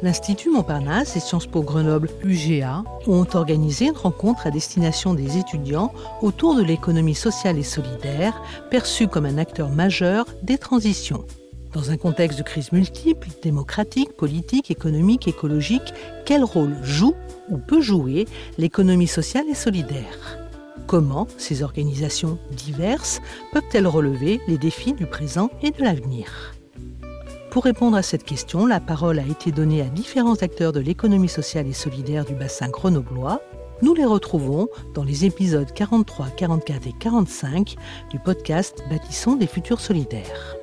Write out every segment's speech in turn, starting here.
L'Institut Montparnasse et Sciences Po Grenoble UGA ont organisé une rencontre à destination des étudiants autour de l'économie sociale et solidaire, perçue comme un acteur majeur des transitions. Dans un contexte de crise multiple, démocratique, politique, économique, écologique, quel rôle joue ou peut jouer l'économie sociale et solidaire? Comment ces organisations diverses peuvent-elles relever les défis du présent et de l'avenir? Pour répondre à cette question, la parole a été donnée à différents acteurs de l'économie sociale et solidaire du bassin grenoblois. Nous les retrouvons dans les épisodes 43, 44 et 45 du podcast Bâtissons des futurs solidaires.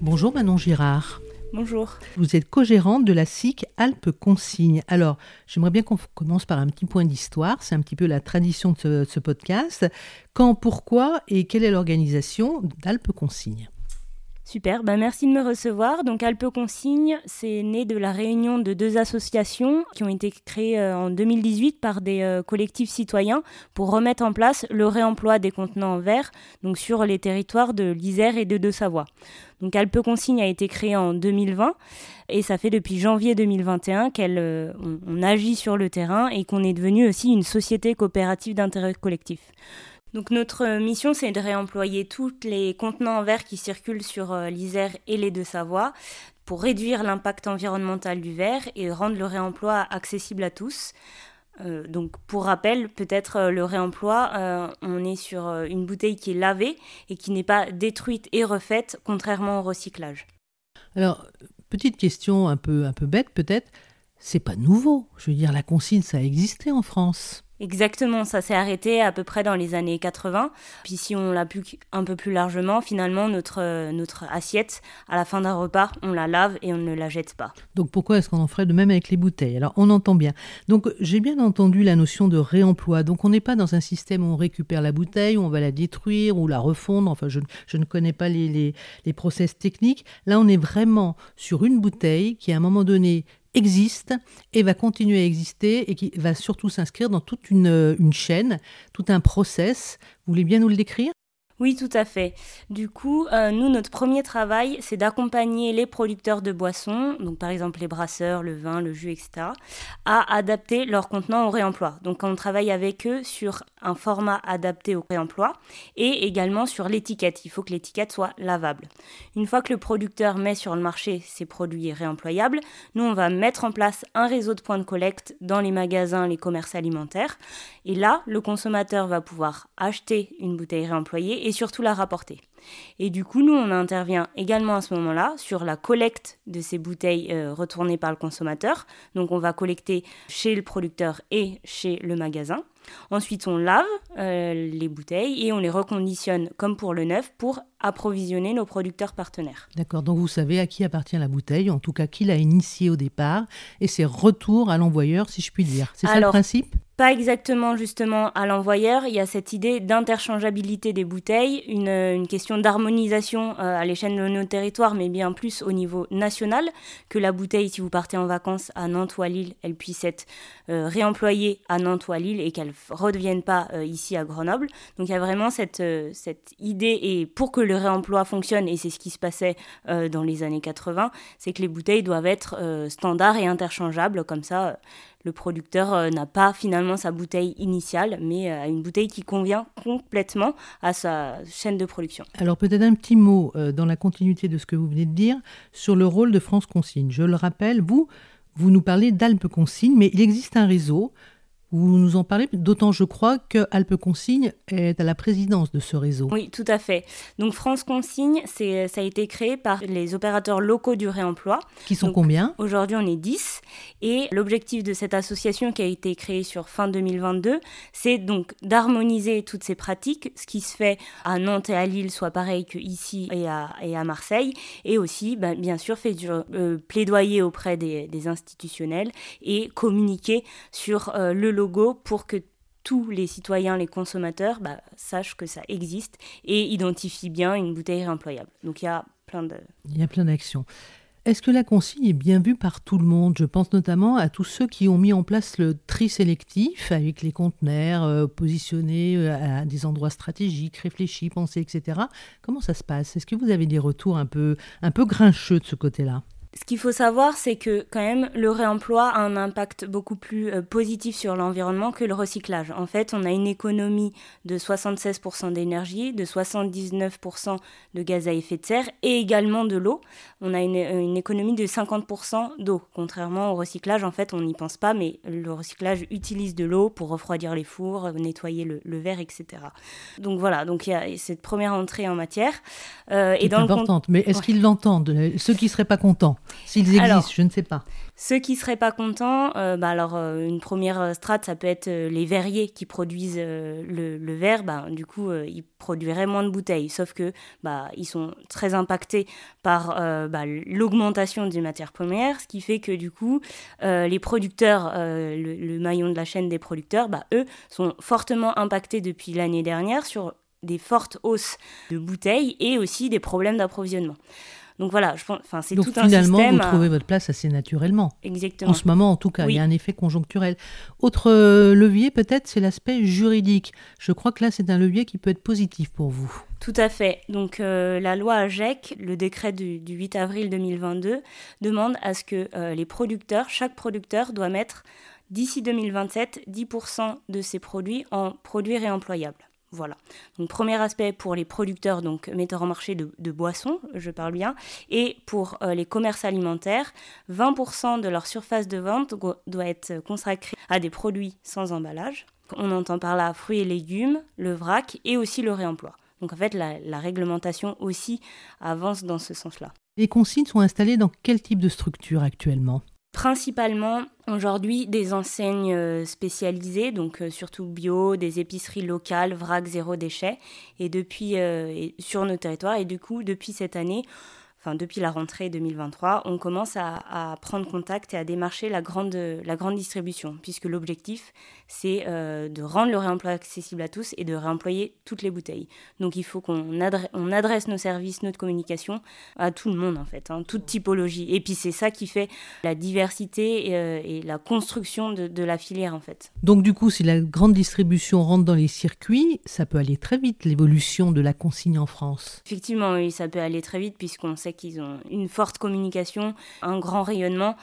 Bonjour Manon Girard. Bonjour. Vous êtes co-gérante de la SIC Alpes Consigne. Alors, j'aimerais bien qu'on commence par un petit point d'histoire. C'est un petit peu la tradition de ce, ce podcast. Quand, pourquoi et quelle est l'organisation d'Alpes Consigne Super, bah merci de me recevoir. Donc Alpe Consigne, c'est né de la réunion de deux associations qui ont été créées euh, en 2018 par des euh, collectifs citoyens pour remettre en place le réemploi des contenants en verre donc sur les territoires de l'Isère et de Deux-Savoie. Donc Alpe Consigne a été créée en 2020 et ça fait depuis janvier 2021 qu'elle euh, on agit sur le terrain et qu'on est devenu aussi une société coopérative d'intérêt collectif. Donc notre mission, c'est de réemployer tous les contenants en verre qui circulent sur euh, l'Isère et les Deux-Savoie pour réduire l'impact environnemental du verre et rendre le réemploi accessible à tous. Euh, donc pour rappel, peut-être euh, le réemploi, on est sur une bouteille qui est lavée et qui n'est pas détruite et refaite, contrairement au recyclage. Alors, petite question un peu, un peu bête peut-être, c'est pas nouveau. Je veux dire, la consigne, ça a existé en France. Exactement, ça s'est arrêté à peu près dans les années 80. Puis si on l'a plus un peu plus largement, finalement notre euh, notre assiette à la fin d'un repas, on la lave et on ne la jette pas. Donc pourquoi est-ce qu'on en ferait de même avec les bouteilles? Alors on entend bien. Donc j'ai bien entendu la notion de réemploi. Donc on n'est pas dans un système où on récupère la bouteille, où on va la détruire ou la refondre. Enfin je, je ne connais pas les, les, les process techniques. Là on est vraiment sur une bouteille qui à un moment donné existe et va continuer à exister et qui va surtout s'inscrire dans toute une, euh, chaîne, tout un process. Vous voulez bien nous le décrire? Oui, tout à fait. Du coup, euh, nous, notre premier travail, c'est d'accompagner les producteurs de boissons, donc par exemple les brasseurs, le vin, le jus, etc., à adapter leur contenant au réemploi. Donc on travaille avec eux sur un format adapté au réemploi et également sur l'étiquette. Il faut que l'étiquette soit lavable. Une fois que le producteur met sur le marché ses produits réemployables, nous, on va mettre en place un réseau de points de collecte dans les magasins, les commerces alimentaires. Et là, le consommateur va pouvoir acheter une bouteille réemployée surtout la rapporter. Et du coup, nous, on intervient également à ce moment-là sur la collecte de ces bouteilles euh, retournées par le consommateur. Donc, on va collecter chez le producteur et chez le magasin. Ensuite, on lave euh, les bouteilles et on les reconditionne comme pour le neuf pour approvisionner nos producteurs partenaires. D'accord, donc vous savez à qui appartient la bouteille, en tout cas qui l'a initiée au départ, et c'est retour à l'envoyeur, si je puis dire. C'est ça le principe? Pas exactement justement à l'envoyeur, il y a cette idée d'interchangeabilité des bouteilles, une, une question d'harmonisation euh, à l'échelle de nos territoires, mais bien plus au niveau national, que la bouteille, si vous partez en vacances à Nantes ou à Lille, elle puisse être euh, réemployée à Nantes ou à Lille et qu'elle ne redevienne pas euh, ici à Grenoble. Donc il y a vraiment cette idée, et pour que le réemploi fonctionne, et c'est ce qui se passait dans les années 80, c'est que les bouteilles doivent être standards et interchangeables, comme ça le producteur euh, n'a pas finalement sa bouteille initiale, mais euh, une bouteille qui convient complètement à sa chaîne de production. Alors peut-être un petit mot euh, dans la continuité de ce que vous venez de dire sur le rôle de France Consigne. Je le rappelle, vous, vous nous parlez d'Alpes Consigne, mais il existe un réseau vous nous en parlez, d'autant je crois que Alpes Consigne est à la présidence de ce réseau. Oui, tout à fait. Donc France Consigne, ça a été créé par les opérateurs locaux du réemploi. Qui sont combien? Aujourd'hui, on est 10. Et l'objectif de cette association qui a été créée sur fin 2022, c'est donc d'harmoniser toutes ces pratiques. Ce qui se fait à Nantes et à Lille soit pareil qu'ici et à, et à Marseille. Et aussi, ben, bien sûr, fait du euh, plaidoyer auprès des, institutionnels et communiquer sur euh, le logo pour que tous les citoyens, les consommateurs, bah, sachent que ça existe et identifient bien une bouteille réemployable. Donc il y a plein d'actions. Est-ce que la consigne est bien vue par tout le monde? Je pense notamment à tous ceux qui ont mis en place le tri sélectif avec les conteneurs euh, positionnés euh, à des endroits stratégiques, réfléchis, pensés, etc. Comment ça se passe? Est-ce que vous avez des retours un peu, un peu grincheux de ce côté-là? Ce qu'il faut savoir, c'est que quand même le réemploi a un impact beaucoup plus euh, positif sur l'environnement que le recyclage. En fait, on a une économie de 76% d'énergie, de 79% de gaz à effet de serre et également de l'eau. On a une, une économie de 50% d'eau. Contrairement au recyclage, en fait, on n'y pense pas, mais le recyclage utilise de l'eau pour refroidir les fours, nettoyer le, verre, etc. Donc voilà, donc il y a cette première entrée en matière. Euh, et dans importante, mais est-ce qu'ils l'entendent? Ceux qui ne seraient pas contents S'ils existent, je ne sais pas. Ceux qui seraient pas contents, euh, bah alors euh, une première strate, ça peut être euh, les verriers qui produisent le, verre. Bah, du coup, ils produiraient moins de bouteilles. Sauf que bah, ils sont très impactés par bah, l'augmentation des matières premières, ce qui fait que du coup, les producteurs, le, le, maillon de la chaîne des producteurs, bah, eux, sont fortement impactés depuis l'année dernière sur des fortes hausses de bouteilles et aussi des problèmes d'approvisionnement. Donc voilà, je pense, enfin c'est tout un système. Finalement, vous trouvez votre place assez naturellement. Exactement. En ce moment, en tout cas, il y a un effet conjoncturel. Autre euh, levier, peut-être, c'est l'aspect juridique. Je crois que là, c'est un levier qui peut être positif pour vous. Tout à fait. Donc euh, la loi AGEC, le décret du, 8 avril 2022, demande à ce que euh, les producteurs, chaque producteur doit mettre d'ici 2027 10% de ses produits en produits réemployables. Voilà. Donc premier aspect pour les producteurs, donc metteurs en marché de, boissons, je parle bien, et pour euh, les commerces alimentaires, 20% de leur surface de vente doit être consacrée à des produits sans emballage. On entend par là fruits et légumes, le vrac et aussi le réemploi. Donc en fait, la, la réglementation aussi avance dans ce sens-là. Les consignes sont installées dans quel type de structure actuellement? Principalement aujourd'hui des enseignes euh, spécialisées, donc euh, surtout bio, des épiceries locales, vrac zéro déchet, et depuis euh, sur nos territoires. Et du coup, depuis cette année, enfin depuis la rentrée 2023, on commence à, prendre contact et à démarcher la grande, la grande distribution, puisque l'objectif, c'est euh, de rendre le réemploi accessible à tous et de réemployer toutes les bouteilles. Donc il faut qu'on adresse, on adresse nos services, notre communication à tout le monde, en fait, hein, toute typologie. Et puis c'est ça qui fait la diversité et, euh, la construction de, de, la filière, en fait. Donc du coup, si la grande distribution rentre dans les circuits, ça peut aller très vite, l'évolution de la consigne en France. Effectivement, oui, ça peut aller très vite, puisqu'on sait qu'ils ont une forte communication, un grand rayonnement.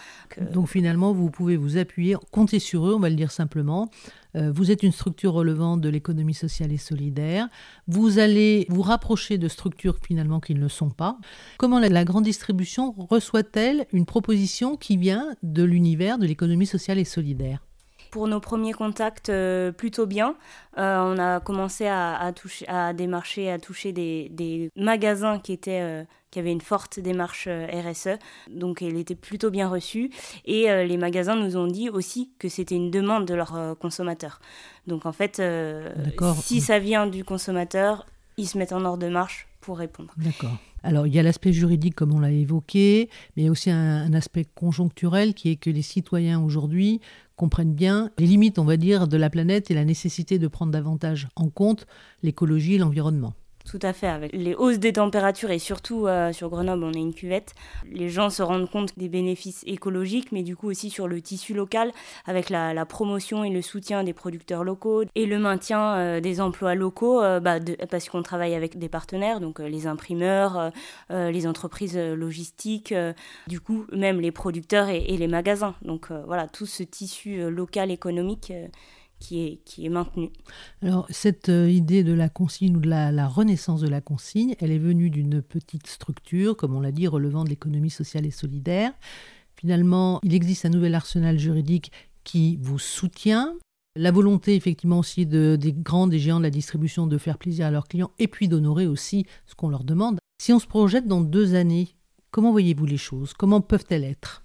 Donc finalement, vous pouvez vous appuyer, compter sur eux, on va le dire simplement. Euh, vous êtes une structure relevant de l'économie sociale et solidaire. Vous allez vous rapprocher de structures finalement qui ne le sont pas. Comment la, grande distribution reçoit-elle une proposition qui vient de l'univers de l'économie sociale et solidaire? Pour nos premiers contacts, euh, plutôt bien. Euh, on a commencé à, toucher, à démarcher, à toucher des, magasins qui étaient qui avait une forte démarche euh, RSE, donc elle était plutôt bien reçue. Et euh, les magasins nous ont dit aussi que c'était une demande de leurs euh, consommateurs. Donc en fait, si ça vient du consommateur, ils se mettent en ordre de marche D'accord. Alors, il y a l'aspect juridique, comme on l'a évoqué, mais il y a aussi un, aspect conjoncturel qui est que les citoyens aujourd'hui comprennent bien les limites, on va dire, de la planète et la nécessité de prendre davantage en compte l'écologie et l'environnement. Tout à fait, avec les hausses des températures et surtout euh, sur Grenoble, on est une cuvette. Les gens se rendent compte des bénéfices écologiques, mais du coup aussi sur le tissu local, avec la, promotion et le soutien des producteurs locaux et le maintien euh, des emplois locaux, euh, bah, parce qu'on travaille avec des partenaires, donc les imprimeurs, les entreprises logistiques, du coup même les producteurs et, et les magasins. Donc voilà, tout ce tissu local économique qui est, qui. Alors, cette euh, idée de la consigne ou de la, renaissance de la consigne, elle est venue d'une petite structure, comme on l'a dit, relevant de l'économie sociale et solidaire. Finalement, il existe un nouvel arsenal juridique qui vous soutient. La volonté, effectivement, aussi de, des grands, des géants de la distribution de faire plaisir à leurs clients et puis d'honorer aussi ce qu'on leur demande. Si on se projette dans deux années, comment voyez-vous les choses? Comment peuvent-elles être?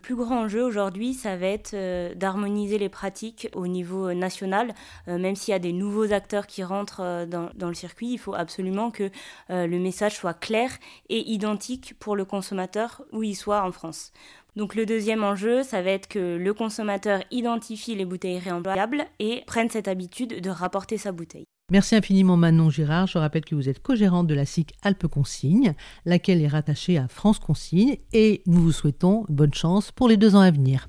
Plus grand enjeu aujourd'hui, ça va être euh, d'harmoniser les pratiques au niveau national. Euh, même s'il y a des nouveaux acteurs qui rentrent euh, dans, le circuit, il faut absolument que le message soit clair et identique pour le consommateur où il soit en France. Donc le deuxième enjeu, ça va être que le consommateur identifie les bouteilles réemployables et prenne cette habitude de rapporter sa bouteille. Merci infiniment Manon Girard. Je rappelle que vous êtes co-gérante de la SIC Alpes Consigne, laquelle est rattachée à France Consigne, et nous vous souhaitons bonne chance pour les deux ans à venir.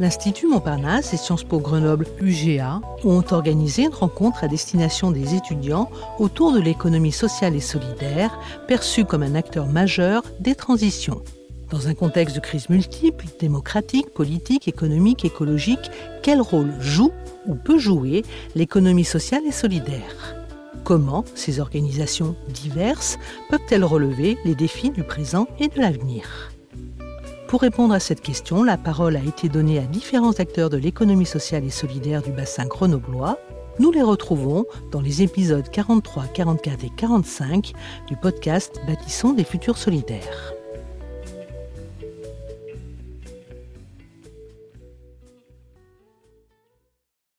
L'Institut Montparnasse et Sciences Po Grenoble UGA ont organisé une rencontre à destination des étudiants autour de l'économie sociale et solidaire, perçue comme un acteur majeur des transitions. Dans un contexte de crise multiple, démocratique, politique, économique, écologique, quel rôle joue ou peut jouer l'économie sociale et solidaire? Comment ces organisations diverses peuvent-elles relever les défis du présent et de l'avenir? Pour répondre à cette question, la parole a été donnée à différents acteurs de l'économie sociale et solidaire du bassin grenoblois. Nous les retrouvons dans les épisodes 43, 44 et 45 du podcast Bâtissons des futurs solidaires.